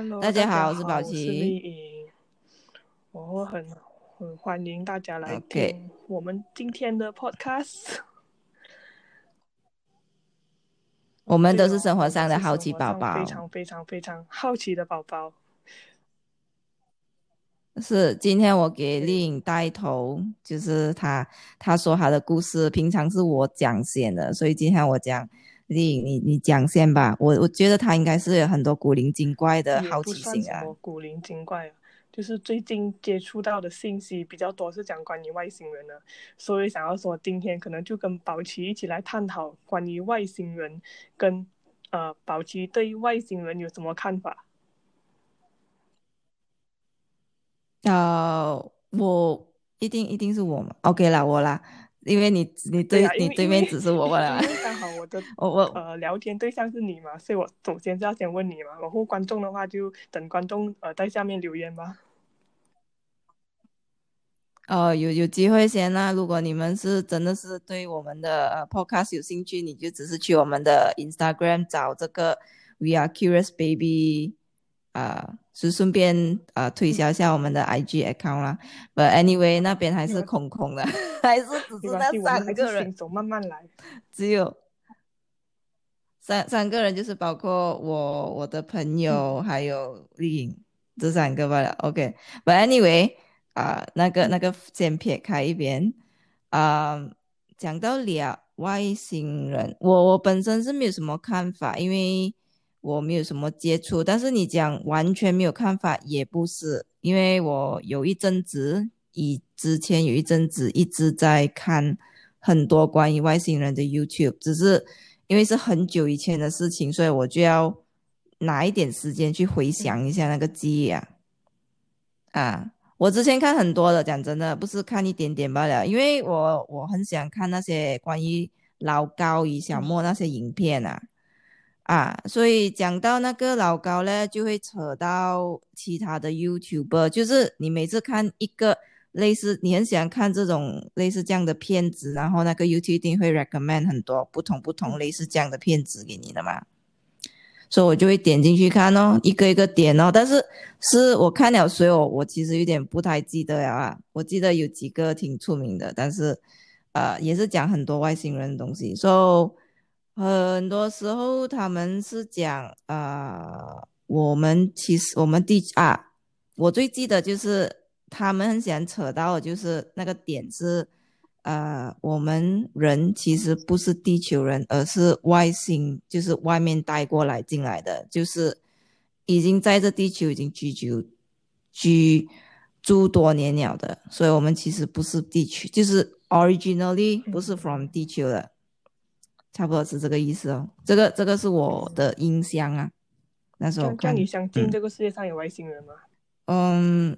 Hello，大家好，我是宝琪。颖，我很很欢迎大家来听我们今天的 podcast。我们都是生活上的好奇宝宝非。常非常非常好奇的宝宝。是，今天我给丽颖带头，就是她，她说她的故事，平常是我讲先的，所以今天我讲，丽颖你你讲先吧。我我觉得他应该是有很多古灵精怪的好奇心啊。古灵精怪啊，就是最近接触到的信息比较多，是讲关于外星人的，所以想要说今天可能就跟宝琪一起来探讨关于外星人跟呃宝琪对外星人有什么看法。呃，我一定一定是我嘛，OK 啦，我啦，因为你你对你对面只是我问了嘛因，为刚好我的 我我呃聊天对象是你嘛，所以我首先是要先问你嘛，然后观众的话就等观众呃在下面留言吧。呃，有有机会先啦。如果你们是真的是对我们的呃 podcast 有兴趣，你就只是去我们的 Instagram 找这个 We are Curious Baby，啊、是顺便呃推销一下我们的 IG account 啦。But anyway，那边还是空空的，还是只是那三个人是新，手，慢慢来。只有三三个人，就是包括我、我的朋友还有丽颖这三个罢了。OK，But、anyway，啊、那个那个先撇开一边，啊、讲到了外星人，我我本身是没有什么看法，因为我没有什么接触。但是你讲完全没有看法也不是，因为我有一阵子，以之前有一阵子一直在看很多关于外星人的 YouTube，只是因为是很久以前的事情，所以我就要拿一点时间去回想一下那个记忆啊。啊，我之前看很多的，讲真的，不是看一点点罢了，因为我我很想看那些关于老高与小莫那些影片啊。啊，所以讲到那个老高呢，就会扯到其他的 YouTuber，就是你每次看一个类似，你很喜欢看这种类似这样的片子，然后那个 YouTube 一定会 recommend 很多不同不同类似这样的片子给你的嘛，所以我就会点进去看哦，一个一个点哦，但是是我看了所有，我其实有点不太记得了啊，我记得有几个挺出名的，但是呃也是讲很多外星人的东西，所以。很多时候他们是讲，呃，我们其实我们地啊，我最记得就是他们很喜欢扯到的就是那个点是，呃，我们人其实不是地球人，而是外星，就是外面带过来进来的，就是已经在这地球已经居住居住多年了的，所以我们其实不是地球，就是 originally 不是 from 地球的。差不多是这个意思哦，这个这个是我的音箱啊。那时候看你相信嗯这个世界上有外星人吗？嗯，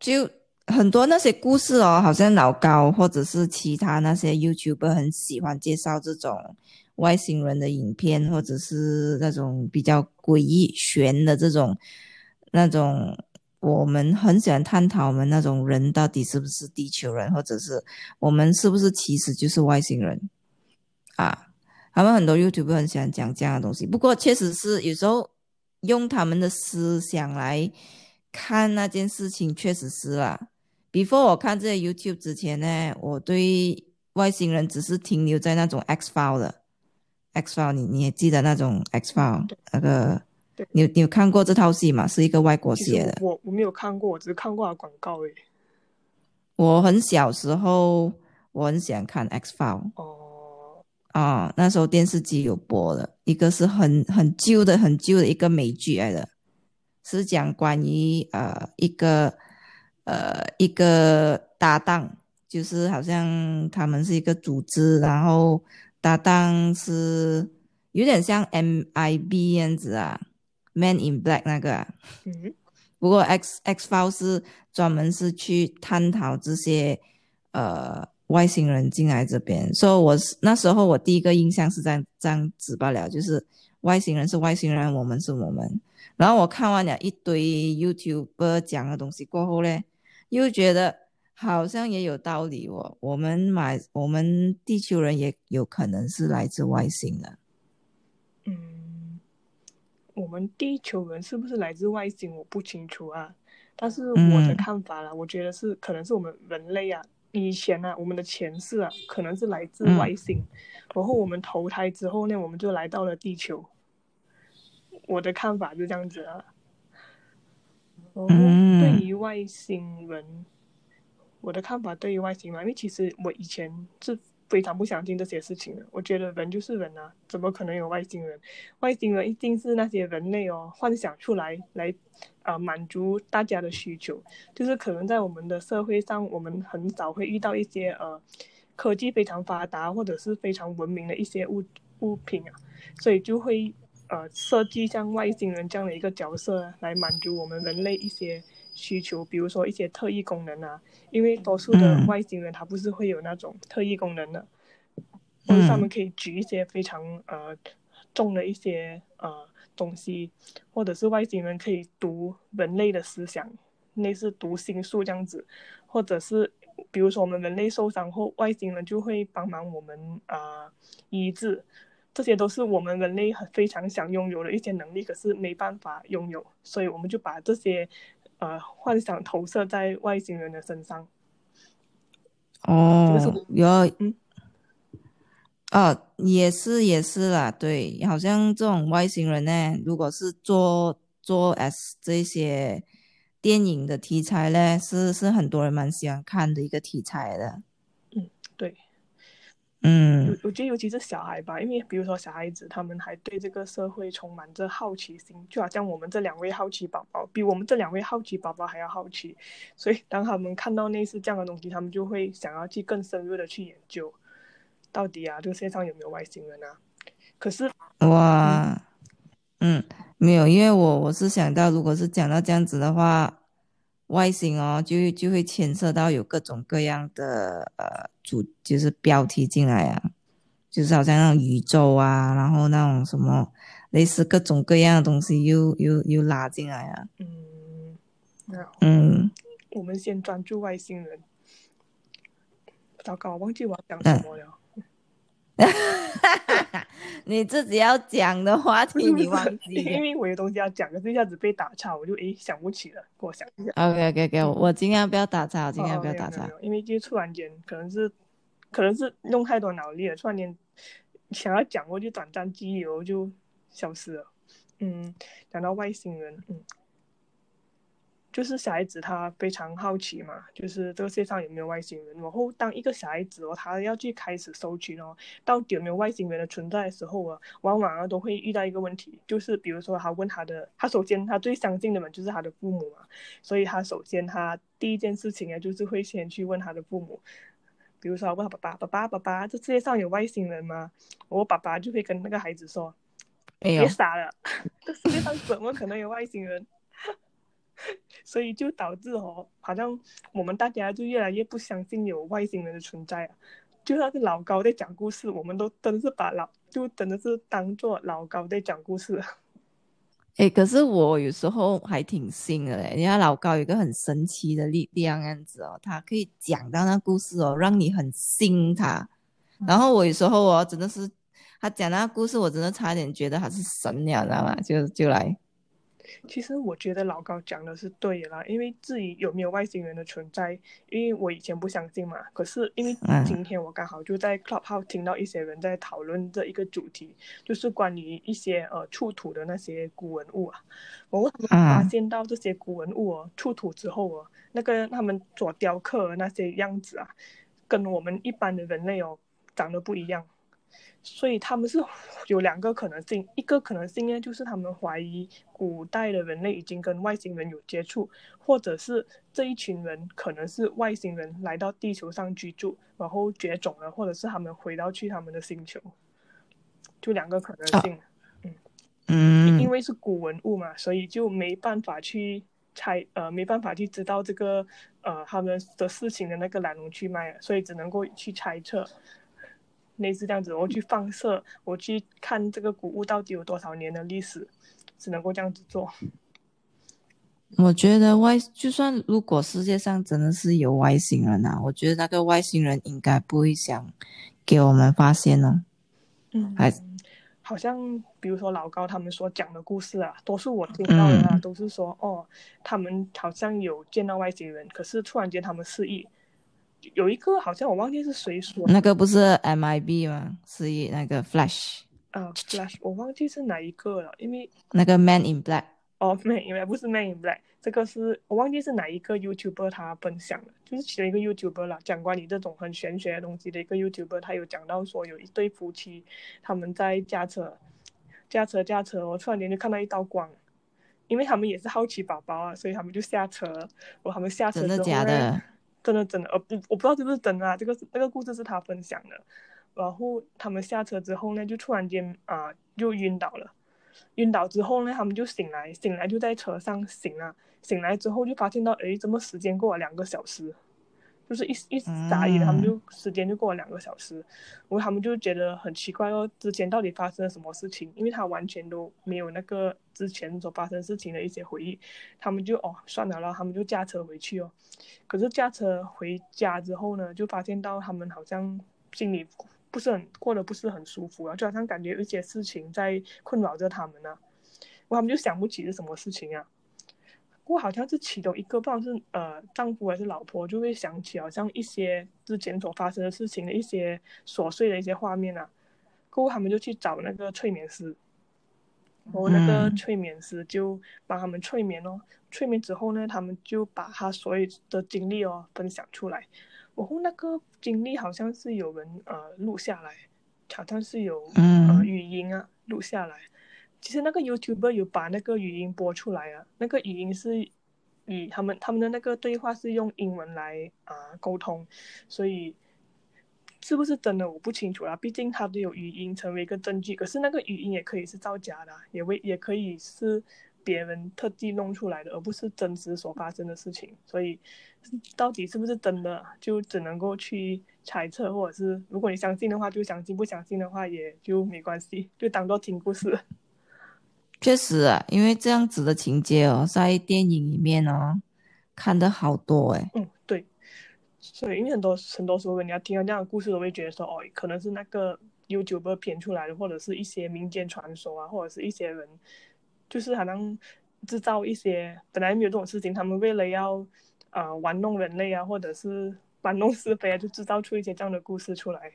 就很多那些故事哦，好像老高或者是其他那些 YouTuber 很喜欢介绍这种外星人的影片，或者是那种比较诡异悬的这种那种，我们很喜欢探讨我们那种人到底是不是地球人，或者是我们是不是其实就是外星人啊？他们很多 YouTube 很喜欢讲这样的东西，不过确实是有时候用他们的思想来看那件事情，确实是啦。Before 我看这些 YouTube 之前呢，我对外星人只是停留在那种 X File 的 X File，你你也记得那种 X File 那个对，你有你有看过这套戏吗？是一个外国写的。我我没有看过，我只是看过它广告诶。我很小时候，我很喜欢看 X File。哦，啊、那时候电视机有播的，一个是很很旧的、很旧的一个美剧来的，是讲关于呃一个呃一个搭档，就是好像他们是一个组织，然后搭档是有点像 MIB 样子啊，Man in Black 那个啊，嗯，不过 X X File 是专门是去探讨这些呃外星人进来这边，所以我是那时候我第一个印象是这样这样子罢了，就是外星人是外星人，我们是我们。然后我看完了一堆 YouTube 讲的东西过后嘞，又觉得好像也有道理哦。我们买我们地球人也有可能是来自外星的。嗯，我们地球人是不是来自外星，我不清楚啊。但是我的看法啦，我觉得是可能是我们人类啊，以前啊，我们的前世啊，可能是来自外星，然后我们投胎之后呢，我们就来到了地球。我的看法是这样子啊。然后对于外星人，我的看法对于外星人，因为其实我以前是。非常不相信这些事情的，我觉得人就是人啊，怎么可能有外星人？外星人一定是那些人类哦幻想出来来，呃满足大家的需求。就是可能在我们的社会上，我们很少会遇到一些呃科技非常发达或者是非常文明的一些物物品啊，所以就会呃设计像外星人这样的一个角色来满足我们人类一些。需求，比如说一些特异功能啊，因为多数的外星人他不是会有那种特异功能的，或者他们可以举一些非常呃重的一些呃东西，或者是外星人可以读人类的思想，类似读心术这样子，或者是比如说我们人类受伤后，外星人就会帮忙我们啊医治，这些都是我们人类很非常想拥有的一些能力，可是没办法拥有，所以我们就把这些。呃，幻想投射在外星人的身上。哦，有，嗯，哦，也是也是啦，对，好像这种外星人呢，如果是做做 S 这些电影的题材呢，是是很多人蛮喜欢看的一个题材的。嗯，我觉得尤其是小孩吧，因为比如说小孩子，他们还对这个社会充满着好奇心，就好像我们这两位好奇宝宝，比我们这两位好奇宝宝还要好奇，所以当他们看到类似这样的东西，他们就会想要去更深入的去研究，到底啊，这个世界上有没有外星人啊？可是哇，嗯，没有，因为我我是想到，如果是讲到这样子的话。外形哦，就就会牵涉到有各种各样的呃主，就是标题进来啊，就是好像那种宇宙啊，然后那种什么类似各种各样的东西又又又拉进来啊。嗯，嗯，我们先专注外星人。糟糕，忘记我要讲什么了。你自己要讲的话题你忘记，因为我有东西要讲，可是一下子被打岔，我就诶想不起了，给我想一下。OK OK OK，我尽量不要打岔，尽量不要打岔，因为就突然间可能是可能是用太多脑力了，突然间想要讲，过就短暂记忆我就消失了。嗯，讲到外星人，嗯。就是小孩子他非常好奇嘛，就是这个世界上有没有外星人。然后当一个小孩子哦，他要去开始搜寻哦，到底有没有外星人的存在的时候啊，往往啊都会遇到一个问题，就是比如说他问他的，他首先他最相信的嘛就是他的父母嘛，所以他首先他第一件事情啊就是会先去问他的父母，比如说问他爸爸，爸爸爸爸，这世界上有外星人吗？我爸爸就会跟那个孩子说，别傻了，这世界上怎么可能有外星人？所以就导致哦，好像我们大家就越来越不相信有外星人的存在啊。就算是老高在讲故事，我们都真的是把老就真的是当做老高在讲故事。哎，可是我有时候还挺信的嘞。人家老高有一个很神奇的力量，样子哦，他可以讲到那故事哦，让你很信他。然后我有时候哦，真的是他讲那个故事，我真的差点觉得他是神了，知道吗？就就来。其实我觉得老高讲的是对的啦，因为至于有没有外星人的存在，因为我以前不相信嘛。可是因为今天我刚好就在 Clubhouse 听到一些人在讨论这一个主题，就是关于一些呃出土的那些古文物啊。我发现到这些古文物哦，出土之后哦，那个他们所雕刻的那些样子啊，跟我们一般的人类哦长得不一样。所以他们是有两个可能性，一个可能性呢，就是他们怀疑古代的人类已经跟外星人有接触，或者是这一群人可能是外星人来到地球上居住，然后绝种了，或者是他们回到去他们的星球，就两个可能性。嗯嗯，因为是古文物嘛，所以就没办法去猜，呃，没办法去知道这个呃他们的事情的那个来龙去脉，所以只能够去猜测。类似这样子，我去放射，我去看这个古物到底有多少年的历史，只能够这样子做。我觉得外，就算如果世界上真的是有外星人啊，我觉得那个外星人应该不会想给我们发现呢。嗯，还好像比如说老高他们所讲的故事啊，多数我听到的啊，嗯都是说哦，他们好像有见到外星人，可是突然间他们失忆。有一个好像我忘记是谁说，那个不是 MIB 吗？是以那个 Flash，啊，Flash，我忘记是哪一个了，因为那个 Man in Black。哦，没，因为不是 Man in Black，这个是我忘记是哪一个 YouTuber 他分享的，就是其中一个 YouTuber 啦，讲关于这种很玄学的东西的一个 YouTuber，他有讲到说有一对夫妻，他们在驾车，驾车驾车，我突然间就看到一道光，因为他们也是好奇宝宝啊，所以他们就下车，然后他们下车真的之后呢假的？真的真的，呃不，我不知道是不是真的啊，这个是那个故事是他分享的，然后他们下车之后呢，就突然间啊、就晕倒了。晕倒之后呢，他们就醒来，醒来就在车上醒了。醒来之后就发现到，哎，怎么时间过了两个小时？就是一一眨眼，嗯他们就时间就过了两个小时，然后他们就觉得很奇怪哦，之前到底发生了什么事情？因为他完全都没有那个之前所发生事情的一些回忆，他们就哦算了，然后他们就驾车回去哦。可是驾车回家之后呢，就发现到他们好像心里不是很过得不是很舒服啊，就好像感觉有一些事情在困扰着他们呢、然后他们就想不起是什么事情啊。不过好像是其中一个，不知道是呃丈夫还是老婆，就会想起好像一些之前所发生的事情的一些琐碎的一些画面啊。过后他们就去找那个催眠师，然后那个嗯催眠师就帮他们催眠哦。催眠之后呢，他们就把他所有的经历哦分享出来。然后那个经历好像是有人呃录下来，好像是有呃嗯语音啊录下来。其实那个 YouTuber 有把那个语音播出来啊，那个语音是以他们他们的那个对话是用英文来啊、沟通，所以是不是真的我不清楚啦。毕竟它都有语音成为一个证据，可是那个语音也可以是造假的，也为也可以是别人特地弄出来的，而不是真实所发生的事情。所以到底是不是真的，就只能够去猜测，或者是如果你相信的话就相信，不相信的话也就没关系，就当做听故事。确实啊，因为这样子的情节哦，在电影里面哦看的好多诶。嗯，对，所以因为很多很多时候，人家听到这样的故事，都会觉得说，哦，可能是那个 YouTuber 编出来的，或者是一些民间传说啊，或者是一些人，就是好像制造一些本来没有这种事情，他们为了要啊、呃玩弄人类啊，或者是玩弄是非啊，就制造出一些这样的故事出来。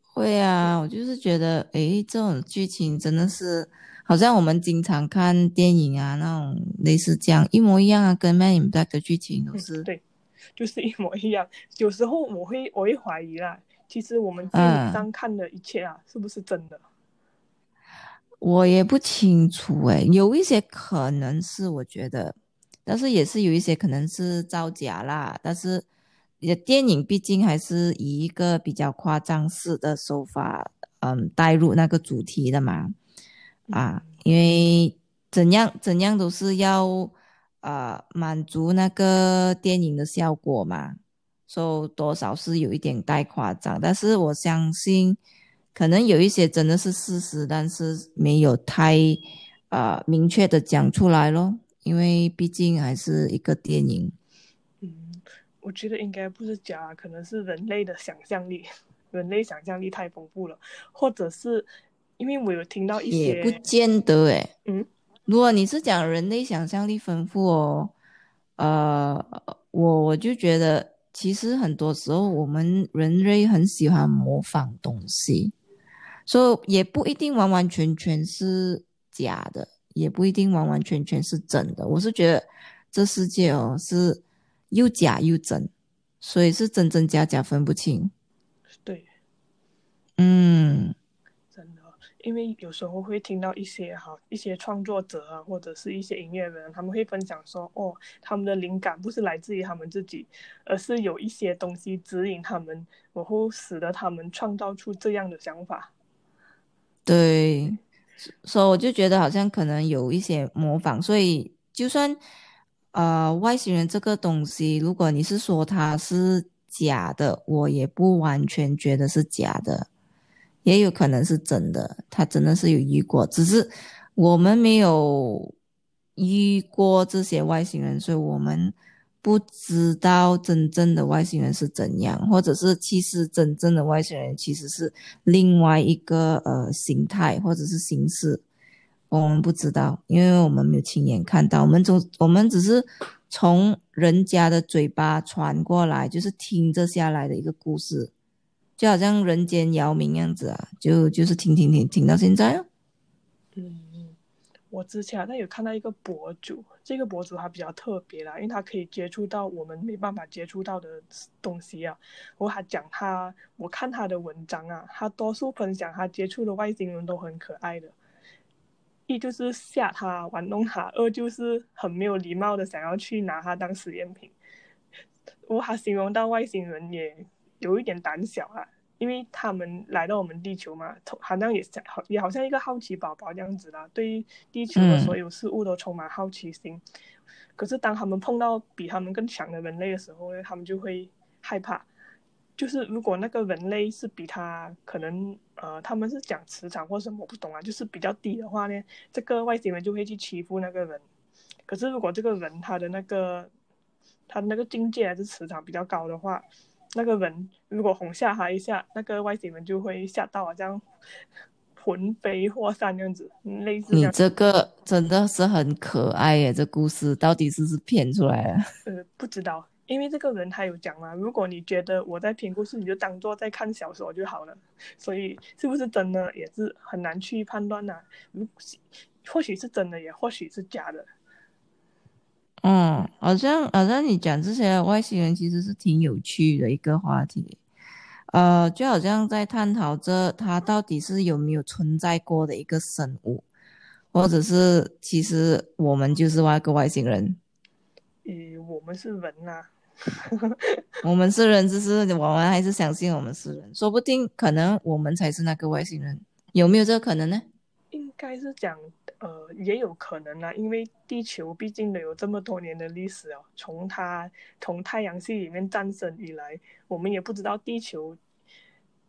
会啊，我就是觉得，诶，这种剧情真的是，好像我们经常看电影啊，那种类似这样一模一样啊，跟《Man in Black》的剧情都嗯，是。对，就是一模一样。有时候我会我会怀疑啦，其实我们电影上看的一切啊，是不是真的？我也不清楚诶，有一些可能是我觉得，但是也是有一些可能是造假啦。但是也电影毕竟还是以一个比较夸张式的手法，嗯，带入那个主题的嘛，啊，因为怎样怎样都是要呃满足那个电影的效果嘛，所以多少是有一点带夸张，但是我相信。可能有一些真的是事实，但是没有太呃明确的讲出来咯，因为毕竟还是一个电影。嗯，我觉得应该不是假，可能是人类的想象力，人类想象力太丰富了，或者是因为我有听到一些，也不见得诶。嗯，如果你是讲人类想象力丰富哦，呃，我我就觉得其实很多时候我们人类很喜欢模仿东西。所以也不一定完完全全是假的，也不一定完完全全是真的。我是觉得这世界哦是又假又真，所以是真真假假分不清。对，嗯，因为有时候会听到一些哈一些创作者啊，或者是一些音乐人，他们会分享说，哦，他们的灵感不是来自于他们自己，而是有一些东西指引他们，然后使得他们创造出这样的想法。对，所以我就觉得好像可能有一些模仿，所以就算呃外星人这个东西，如果你是说它是假的，我也不完全觉得是假的，也有可能是真的，他真的是有遇过，只是我们没有遇过这些外星人，所以我们不知道真正的外星人是怎样，或者是其实真正的外星人其实是另外一个呃形态或者是形式，我们不知道，因为我们没有亲眼看到，我们总我们只是从人家的嘴巴传过来，就是听着下来的一个故事，就好像人间姚明样子啊，就就是听听听听到现在啊。嗯。我之前好像有看到一个博主，这个博主他比较特别啦，因为他可以接触到我们没办法接触到的东西啊。我还讲他，我看他的文章啊，他多数分享他接触的外星人都很可爱的，一就是吓他玩弄他，二就是很没有礼貌的想要去拿他当实验品。我还形容到外星人也有一点胆小啊。因为他们来到我们地球嘛，好像也好也好像一个好奇宝宝这样子啦，对地球的所有事物都充满好奇心。可是当他们碰到比他们更强的人类的时候呢，他们就会害怕。就是如果那个人类是比他可能呃，他们是讲磁场或什么我不懂啊，就是比较低的话呢，这个外星人就会去欺负那个人。可是如果这个人他的那个他的那个境界还是磁场比较高的话，那个人如果哄吓他一下，那个外星人就会吓到，这样魂飞魄散这样子，类似。你这个真的是很可爱耶！这故事到底是不是骗出来的？呃，不知道，因为这个人他有讲嘛，如果你觉得我在编故事，你就当做在看小说就好了。所以是不是真的也是很难去判断呐？如或许是真的，也或许是假的。嗯，好像好像你讲这些外星人其实是挺有趣的一个话题，呃，就好像在探讨着它到底是有没有存在过的一个生物，或者是其实我们就是外个外星人。咦，我们是人呐，我们是人，只是我们还是相信我们是人，说不定可能我们才是那个外星人，有没有这个可能呢？应该是讲。呃，也有可能啊，因为地球毕竟都有这么多年的历史啊。从它从太阳系里面诞生以来，我们也不知道地球，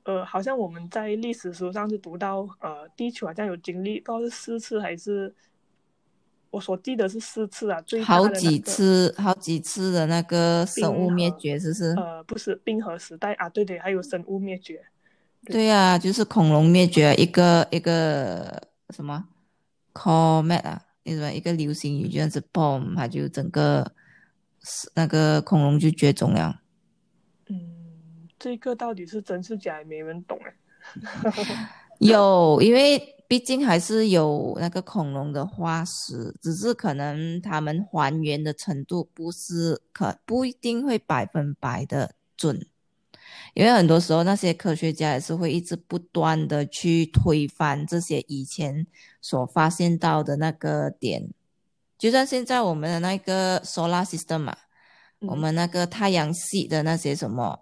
呃，好像我们在历史书上是读到，呃，地球好像有经历，不知道是四次还是，我所记得是四次啊，最好几次，好几次的那个生物灭绝，是不是？呃，不是冰河时代啊，对对，还有生物灭绝。对呀，就是恐龙灭绝，一个一个什么？Comet 啊，那种一个流星雨这样子，boom，它就整个那个恐龙就绝种了。嗯，这个到底是真是假，也没人懂哎。有，因为毕竟还是有那个恐龙的化石，只是可能他们还原的程度不是可不一定会百分百的准。因为很多时候，那些科学家也是会一直不断的去推翻这些以前所发现到的那个点。就像现在我们的那个 solar system 嘛，我们那个太阳系的那些什么，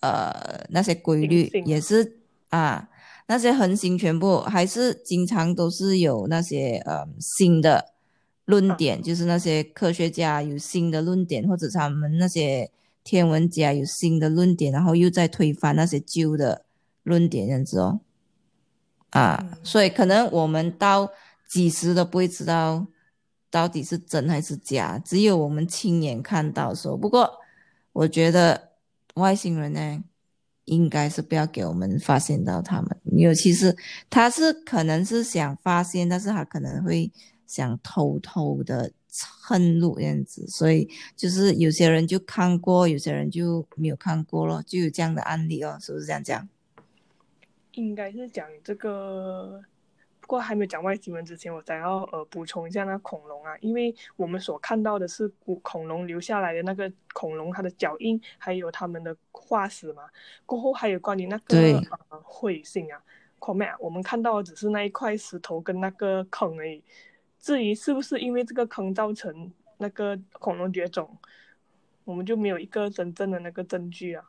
呃，那些规律也是啊，那些恒星全部还是经常都是有那些呃新的论点，就是那些科学家有新的论点，或者他们那些。天文家有新的论点，然后又在推翻那些旧的论点，这样子哦，啊，所以可能我们到几时都不会知道到底是真还是假，只有我们亲眼看到时候。不过我觉得外星人呢，应该是不要给我们发现到他们，尤其是他是可能是想发现，但是他可能会想偷偷的。蹭路这样子，所以就是有些人就看过，有些人就没有看过咯，就有这样的案例哦，是不是这样讲？应该是讲这个，不过还没有讲外星人之前，我想要呃补充一下那恐龙啊，因为我们所看到的是古恐龙留下来的那个恐龙它的脚印，还有它们的化石嘛，过后还有关于那个呃彗星啊，comet，我们看到的只是那一块石头跟那个坑而已。至于是不是因为这个坑造成那个恐龙绝种，我们就没有一个真正的那个证据啊。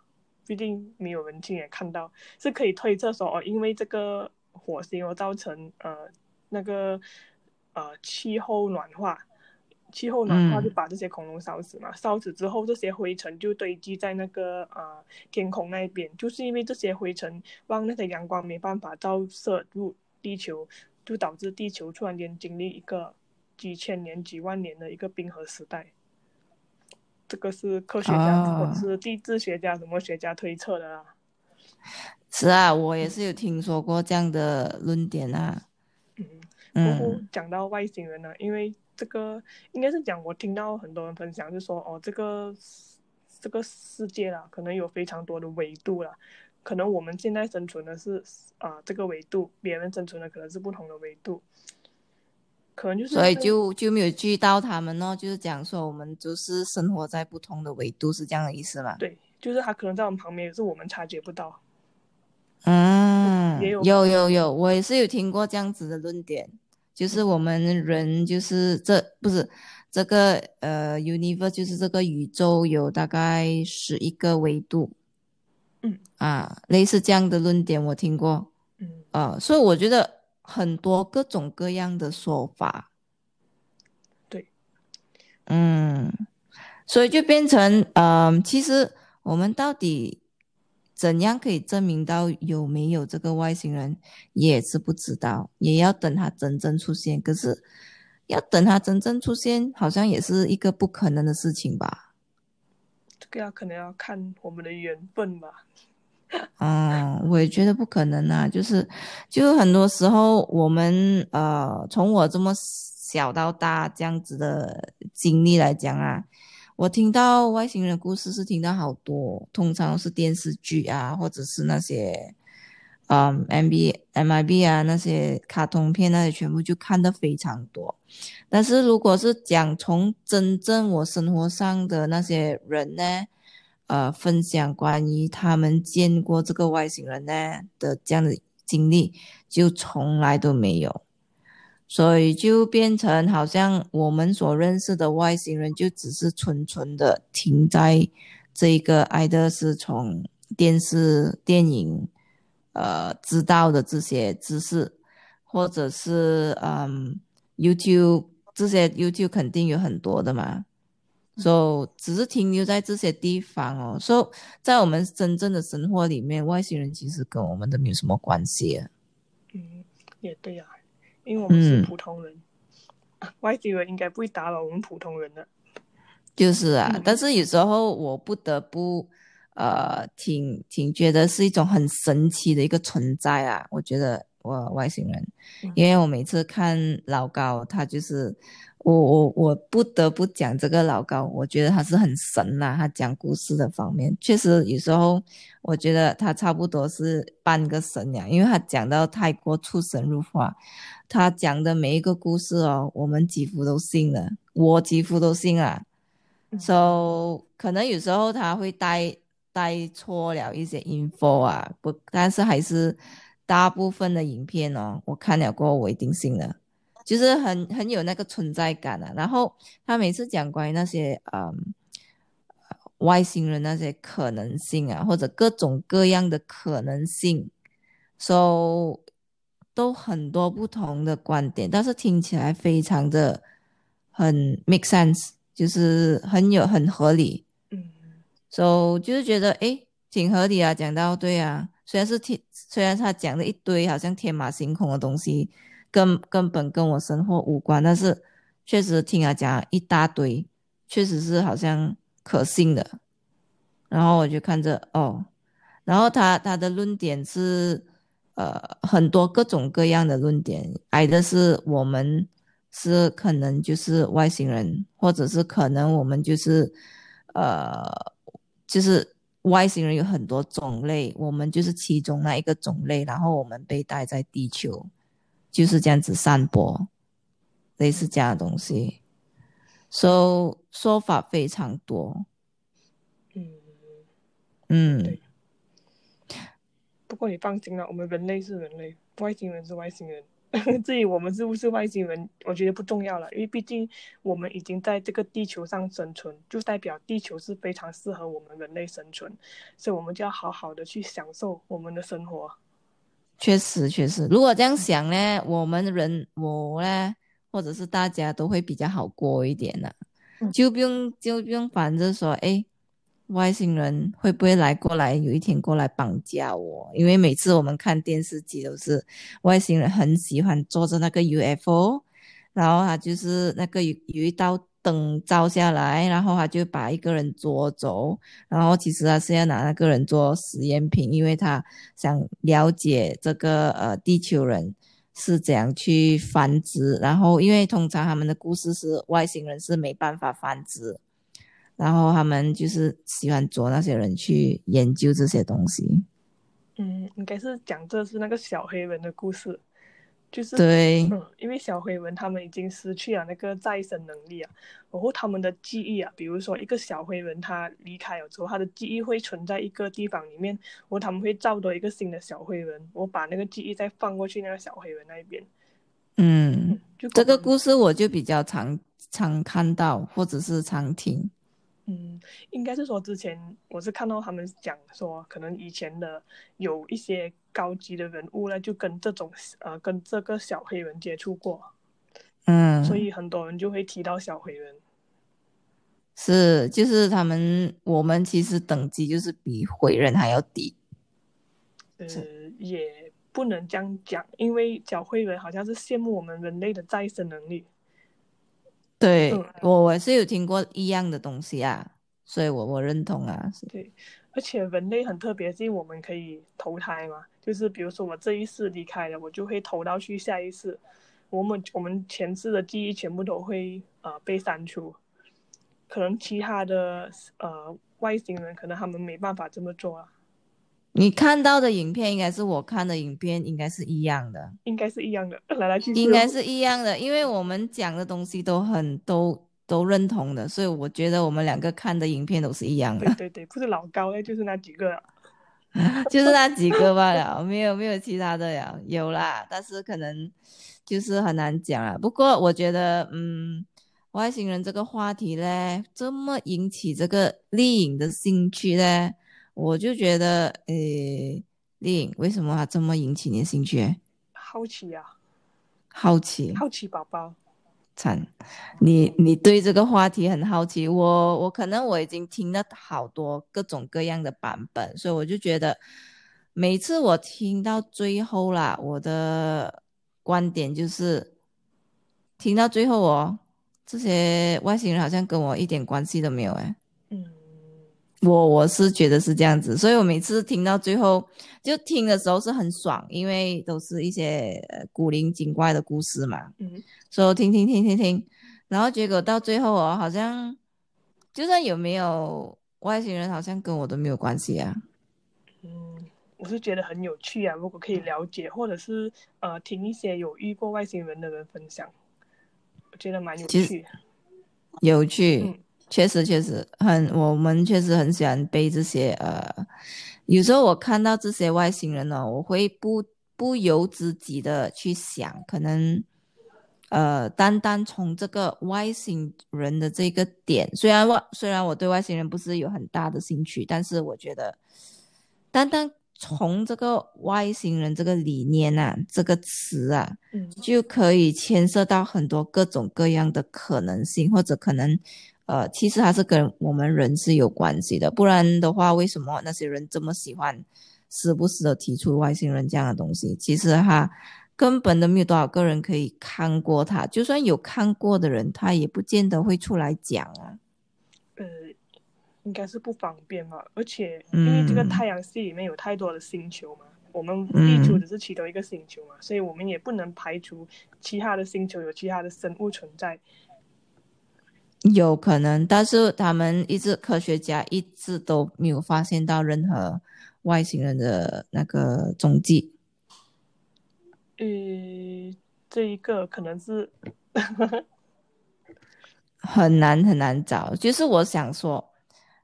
毕竟没有人亲眼看到，是可以推测说哦，因为这个火星而造成呃那个呃气候暖化，气候暖化就把这些恐龙烧死嘛。烧死之后，这些灰尘就堆积在那个呃天空那边，就是因为这些灰尘让那些阳光没办法照射入地球。就导致地球突然间经历一个几千年、几万年的一个冰河时代。这个是科学家哦或者是地质学家什么学家推测的啊。是啊，我也是有听说过这样的论点啊。嗯，嗯讲到外星人呢，因为这个应该是讲我听到很多人分享，就说哦，这个这个世界啦，可能有非常多的维度啦，可能我们现在生存的是啊、这个维度，别人生存的可能是不同的维度，可能就是所以就就没有聚到他们哦，就是讲说我们就是生活在不同的维度，是这样的意思吗？对，就是他可能在我们旁边，也是我们察觉不到。嗯，有有有，我也是有听过这样子的论点，就是我们人就是这不是这个呃 universe 就是这个宇宙有大概十一个维度，嗯。啊，类似这样的论点我听过，嗯。啊，所以我觉得很多各种各样的说法，对，嗯，所以就变成，嗯、其实我们到底怎样可以证明到有没有这个外星人，也是不知道，也要等他真正出现。可是要等他真正出现，好像也是一个不可能的事情吧？这个要可能要看我们的缘分吧。嗯，我也觉得不可能啊，就是，就很多时候我们呃，从我这么小到大这样子的经历来讲啊，我听到外星人的故事是听到好多，通常是电视剧啊，或者是那些嗯 M B M I B 啊那些卡通片那些全部就看的非常多。但是如果是讲从真正我生活上的那些人呢？呃，分享关于他们见过这个外星人呢的这样的经历，就从来都没有，所以就变成好像我们所认识的外星人，就只是纯纯的停在这一个爱德是从电视、电影，呃，知道的这些知识，或者是嗯 YouTube 这些 YouTube 肯定有很多的嘛。so 只是停留在这些地方哦，so 在我们真正的生活里面，外星人其实跟我们都没有什么关系啊。嗯，也对啊、因为我们是嗯普通人，外星人应该不会打扰我们普通人的。就是啊，嗯但是有时候我不得不，呃，挺挺觉得是一种很神奇的一个存在啊。我觉得我外星人，嗯因为我每次看老高，他就是我我我不得不讲这个老高，我觉得他是很神呐、他讲故事的方面，确实有时候我觉得他差不多是半个神呀，因为他讲到太过出神入化，他讲的每一个故事哦，我们几乎都信了，我几乎都信啊。嗯 so 可能有时候他会带带错了一些 info 啊，不，但是还是大部分的影片哦，我看了过后我一定信了，就是很很有那个存在感啊。然后他每次讲关于那些嗯外星人那些可能性啊，或者各种各样的可能性，so 都很多不同的观点，但是听起来非常的很 make sense。就是很有很合理，嗯所、以就是觉得诶挺合理啊，讲到对啊，虽然是天，虽然他讲了一堆好像天马行空的东西，根根本跟我生活无关，但是确实听他讲一大堆，确实是好像可信的，然后我就看着哦，然后他他的论点是呃很多各种各样的论点，挨的是我们。是可能就是外星人，或者是可能我们就是，呃，就是外星人有很多种类，我们就是其中那一个种类，然后我们被带在地球，就是这样子散播，类似这样的东西，so 说法非常多，嗯，嗯对。不过你放心了，我们人类是人类，外星人是外星人。至于我们是不是外星人，我觉得不重要了，因为毕竟我们已经在这个地球上生存，就代表地球是非常适合我们人类生存，所以我们就要好好的去享受我们的生活。确实确实，如果这样想呢，我们人我呢，或者是大家都会比较好过一点的，嗯就不用就不用烦着说，哎，外星人会不会来过来，有一天过来绑架我？因为每次我们看电视机都是外星人很喜欢坐着那个 UFO，然后他就是那个有有一道灯照下来，然后他就把一个人捉走，然后其实他是要拿那个人做实验品，因为他想了解这个呃地球人是怎样去繁殖，然后因为通常他们的故事是外星人是没办法繁殖，然后他们就是喜欢捉那些人去研究这些东西。嗯，应该是讲这是那个小黑人的故事。就是对，嗯，因为小黑人他们已经失去了那个再生能力啊，然后他们的记忆啊，比如说一个小黑人他离开了之后，他的记忆会存在一个地方里面，然后他们会造多一个新的小黑人，我把那个记忆再放过去那个小黑人那一边。嗯，这个故事我就比较常常看到或者是常听。嗯，应该是说之前我是看到他们讲说，可能以前的有一些高级的人物呢，就跟这种呃跟这个小黑人接触过，嗯，所以很多人就会提到小黑人。是，就是他们我们其实等级就是比灰人还要低。呃，也不能这样讲，因为小灰人好像是羡慕我们人类的再生能力。对我我是有听过一样的东西啊，所以我我认同啊。对，而且人类很特别，是因为我们可以投胎嘛，就是比如说我这一世离开了，我就会投到去下一世，我们我们前世的记忆全部都会呃被删除，可能其他的呃外星人可能他们没办法这么做啊。你看到的影片应该是我看的影片，应该是一样的，应该是一样的，来来去去应该是一样的，因为我们讲的东西都很都都认同的，所以我觉得我们两个看的影片都是一样的。对对对，不是老高嘞，就是那几个，就是那几个罢了，没有没有其他的呀，有啦，但是可能就是很难讲啊。不过我觉得，嗯，外星人这个话题嘞，这么引起这个丽颖的兴趣嘞。我就觉得，诶，丽颖，为什么他这么引起你的兴趣？好奇呀，好奇，好奇宝宝，惨，你你对这个话题很好奇，我我可能我已经听了好多各种各样的版本，所以我就觉得，每次我听到最后啦，我的观点就是，听到最后哦，这些外星人好像跟我一点关系都没有，哎。我我是觉得是这样子，所以我每次听到最后，就听的时候是很爽，因为都是一些古灵精怪的故事嘛。嗯，所以听听听听听，然后结果到最后哦，好像就算有没有外星人，好像跟我都没有关系啊。嗯，我是觉得很有趣啊，如果可以了解，或者是呃听一些有遇过外星人的人分享，我觉得蛮有趣。有趣。确实，确实很，我们确实很喜欢背这些。呃，有时候我看到这些外星人呢，我会不不由自己的去想，可能，呃，单单从这个外星人的这个点，虽然外虽然我对外星人不是有很大的兴趣，但是我觉得，单单从这个外星人这个理念啊，这个词啊，嗯，就可以牵涉到很多各种各样的可能性，或者可能。呃，其实还是跟我们人是有关系的，不然的话，为什么那些人这么喜欢时不时的提出外星人这样的东西？其实哈，根本都没有多少个人可以看过他，就算有看过的人，他也不见得会出来讲啊。呃，应该是不方便嘛，而且因为这个太阳系里面有太多的星球嘛，我们地球只是其中一个星球嘛，所以我们也不能排除其他的星球有其他的生物存在。有可能，但是他们一直科学家一直都没有发现到任何外星人的那个踪迹。嗯，这一个可能是 很难很难找。就是我想说，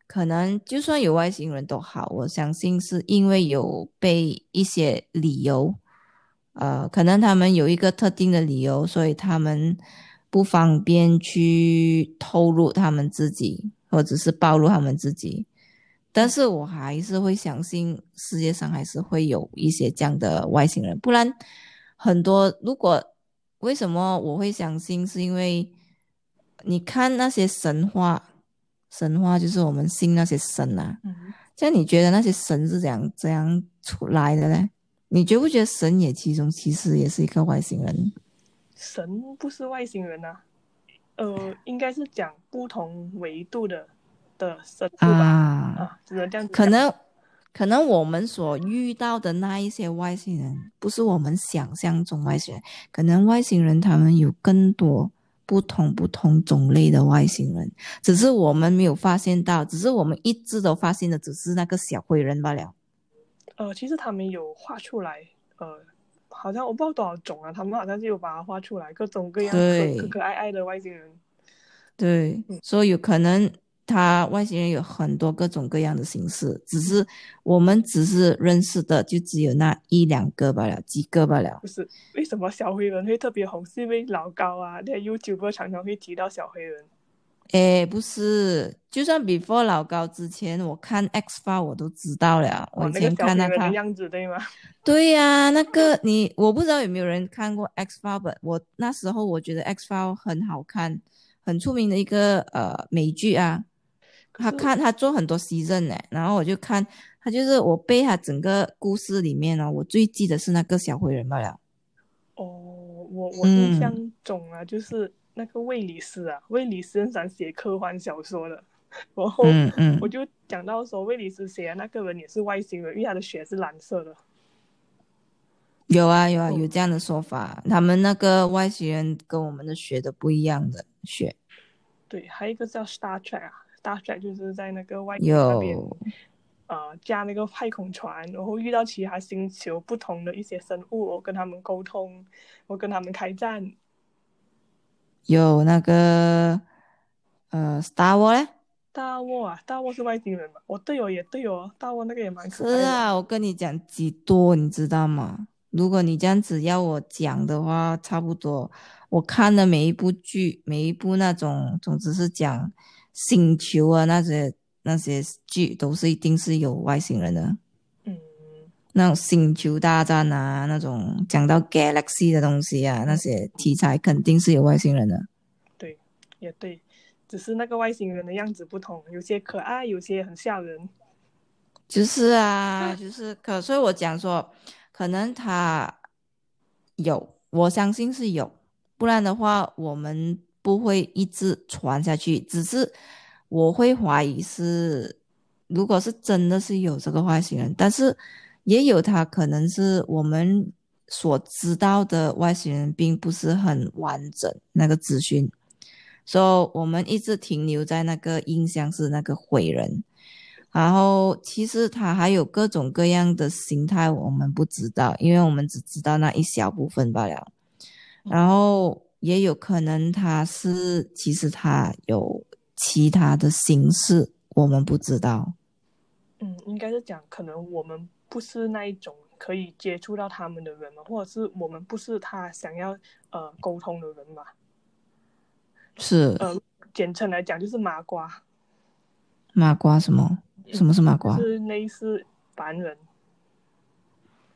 可能就算有外星人都好，我相信是因为有被一些理由，呃，可能他们有一个特定的理由，所以他们。不方便去透露他们自己，或者是暴露他们自己，但是我还是会相信世界上还是会有一些这样的外星人，不然很多。如果为什么我会相信？是因为你看那些神话，神话就是我们信那些神啊。嗯。像你觉得那些神是怎样怎样出来的呢？你觉不觉得神也其中其实也是一个外星人？神不是外星人呐，呃，应该是讲不同维度的的生物吧，啊，啊，只能这样子。可能可能我们所遇到的那一些外星人，不是我们想象中外星人，可能外星人他们有更多不同不同种类的外星人，只是我们没有发现到，只是我们一直都发现的只是那个小灰人罢了。呃，其实他们有画出来，呃，好像我不知道多少种啊，他们好像是有把它画出来，各种各样对可可可爱爱的外星人。对嗯，所以有可能他外星人有很多各种各样的形式，只是我们只是认识的就只有那一两个罢了，几个罢了。不是为什么小黑人会特别红？是因为老高啊，在 YouTube 常常会提到小黑人。诶，不是，就算 before 老高之前，我看 X 发我都知道了。我哦，以前看那他，样子，对吗？对呀、那个你我不知道有没有人看过 X 发本我那时候我觉得 X 发很好看，很出名的一个呃美剧啊。他看他做很多 season 呢，然后我就看他就是我背他整个故事里面呢、我最记得是那个小灰人罢了。哦，我我印嗯象中啊，就是那个卫理斯啊，卫理斯很喜欢写科幻小说的，然后嗯嗯我，就讲到说，卫里斯写的那个人也是外星人，因为他的血是蓝色的。有啊有啊嗯有这样的说法，他们那个外星人跟我们的血的不一样的血。对，还有一个叫 Star Trek 啊，Star Trek 就是在那个外面那边有呃驾那个太空船，然后遇到其他星球不同的一些生物，我跟他们沟通，我跟他们开战。有那个呃 Star War 嘞。大沃啊，大沃是外星人嘛？我队友也队友哦，大沃那个也蛮可爱的。是啊，我跟你讲几多，你知道吗？如果你这样子要我讲的话，差不多我看的每一部剧，每一部那种，总之是讲星球啊那些那些剧，都是一定是有外星人的。嗯，那种星球大战啊，那种讲到 galaxy 的东西啊，那些题材肯定是有外星人的。对，也对，只是那个外星人的样子不同，有些可爱，有些很吓人。就是啊，就是可，所以我讲说，可能他有，我相信是有，不然的话我们不会一直传下去。只是我会怀疑是，如果是真的是有这个外星人，但是也有他可能是我们所知道的外星人并不是很完整那个资讯，所以我们一直停留在那个印象是那个毁人。然后其实他还有各种各样的形态，我们不知道，因为我们只知道那一小部分罢了。然后也有可能他是，其实他有其他的形式，我们不知道。嗯，应该是讲，可能我们不是那一种可以接触到他们的人嘛，或者是我们不是他想要呃沟通的人嘛。是呃，简称来讲就是麻瓜，麻瓜什么？什么是麻瓜？是类似凡人。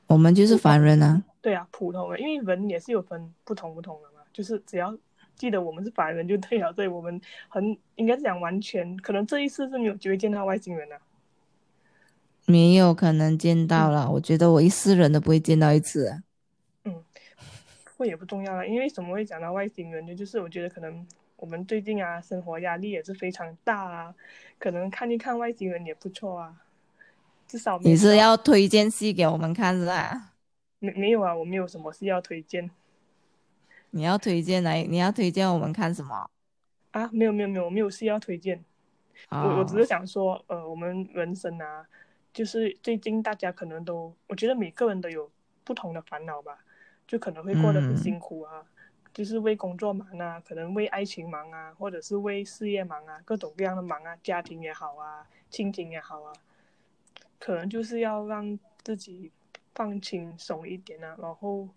我们就是凡人啊。对啊，普通人，因为人也是有分不同不同的嘛，就是只要记得我们是凡人就对了，所以我们很应该是讲完全，可能这一次是没有机会见到外星人啊。没有可能见到了，我觉得我一世人都不会见到一次啊。会也不重要了，因为什么会讲到外星人呢？就是我觉得可能我们最近啊，生活压力也是非常大啊，可能看一看外星人也不错啊，至少你是要推荐戏给我们看是吧？没没有啊？我没有什么戏要推荐你要推荐来，你要推荐我们看什么？啊，没有没有没有，我没有戏要推荐。我我只哦是想说，呃，我们人生啊，就是最近大家可能都，我觉得每个人都有不同的烦恼吧，就可能会过得很嗯辛苦啊，就是为工作忙啊，可能为爱情忙啊，或者是为事业忙啊，各种各样的忙啊，家庭也好啊，亲情也好啊，可能就是要让自己放轻松一点啊，然后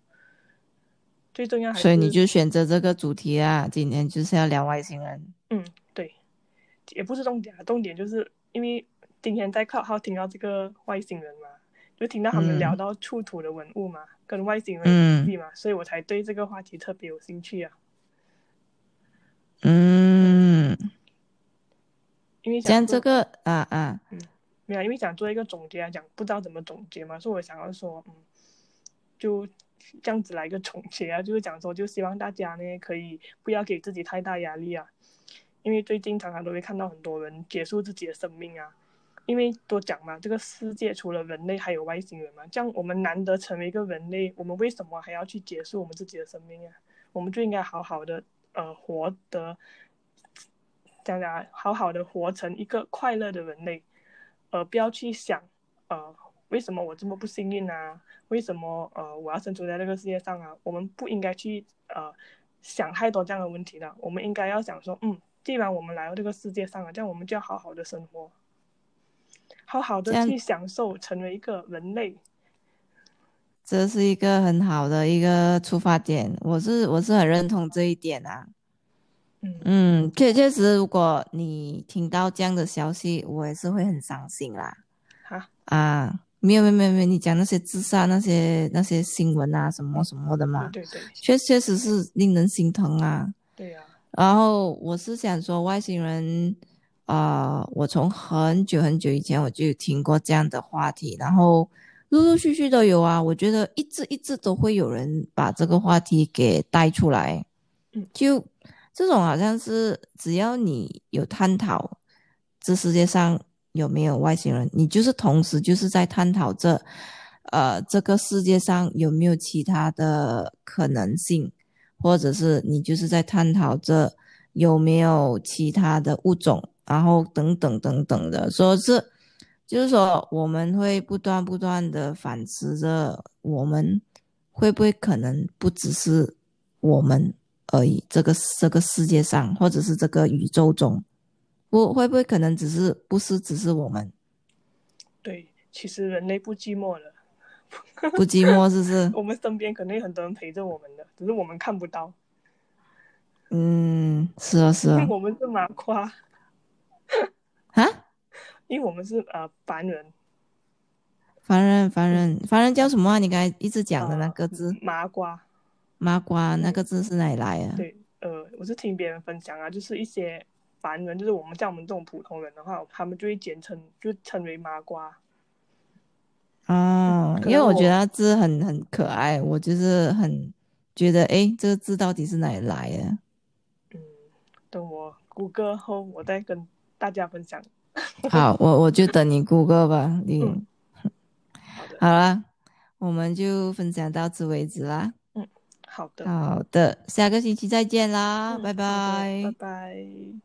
最重要还是，所以你就选择这个主题啊，今天就是要聊外星人。嗯，对，也不是重点啊，重点就是因为今天在靠号听到这个外星人嘛，就听到他们嗯。聊到出土的文物嘛，跟外星人嗯。有关系嘛，所以我才对这个话题特别有兴趣啊。嗯，因为想做像这个啊啊，嗯没有，因为想做一个总结啊，讲不知道怎么总结嘛，所以我想要说，嗯，就这样子来一个总结啊，就是讲说，就希望大家呢可以不要给自己太大压力啊，因为最近常常都会看到很多人结束自己的生命啊，因为都讲嘛，这个世界除了人类还有外星人嘛，这样我们难得成为一个人类，我们为什么还要去结束我们自己的生命啊？我们就应该好好的呃活得，讲讲好好的活成一个快乐的人类，呃，不要去想呃为什么我这么不幸运啊？为什么呃我要生存在这个世界上啊？我们不应该去呃想太多这样的问题的。我们应该要想说，嗯，既然我们来到这个世界上了，这样我们就要好好的生活，好好的去享受成为一个人类。这是一个很好的一个出发点，我是我是很认同这一点啊。嗯嗯，确确实，如果你听到这样的消息，我也是会很伤心啦。哈啊。没有没有没有没有，你讲那些自杀那些那些新闻啊什么什么的嘛，对对，确确实是令人心疼啊。对呀。然后我是想说，外星人啊，我从很久很久以前我就有听过这样的话题，然后陆陆续续都有啊。我觉得一直一直都会有人把这个话题给带出来。嗯，就这种好像是只要你有探讨，这世界上。有没有外星人？你就是同时就是在探讨这，呃，这个世界上有没有其他的可能性，或者是你就是在探讨这有没有其他的物种，然后等等等等的，说是，就是说我们会不断不断的反思着，我们会不会可能不只是我们而已，这个这个世界上，或者是这个宇宙中。不会不会可能只是不是只是我们？对，其实人类不寂寞了，不寂寞是不是？我们身边肯定很多人陪着我们的，只是我们看不到。嗯，是啊是啊。我们是麻瓜。啊？因为我们是呃凡人。凡人凡人凡人叫什么啊？你刚才一直讲的那个字？麻瓜。麻瓜那个字是哪里来的？对，呃，我是听别人分享啊，就是一些。凡人就是我们像我们这种普通人的话，他们就会简称就称为麻瓜。哦，因为我觉得字很很可爱，我就是很觉得哎，这个字到底是哪里来的？嗯，等我谷歌后，我再跟大家分享。好，我我就等你估个吧。你 好的，好了，我们就分享到此为止啦。嗯，好的，好的，下个星期再见啦，拜拜，拜拜。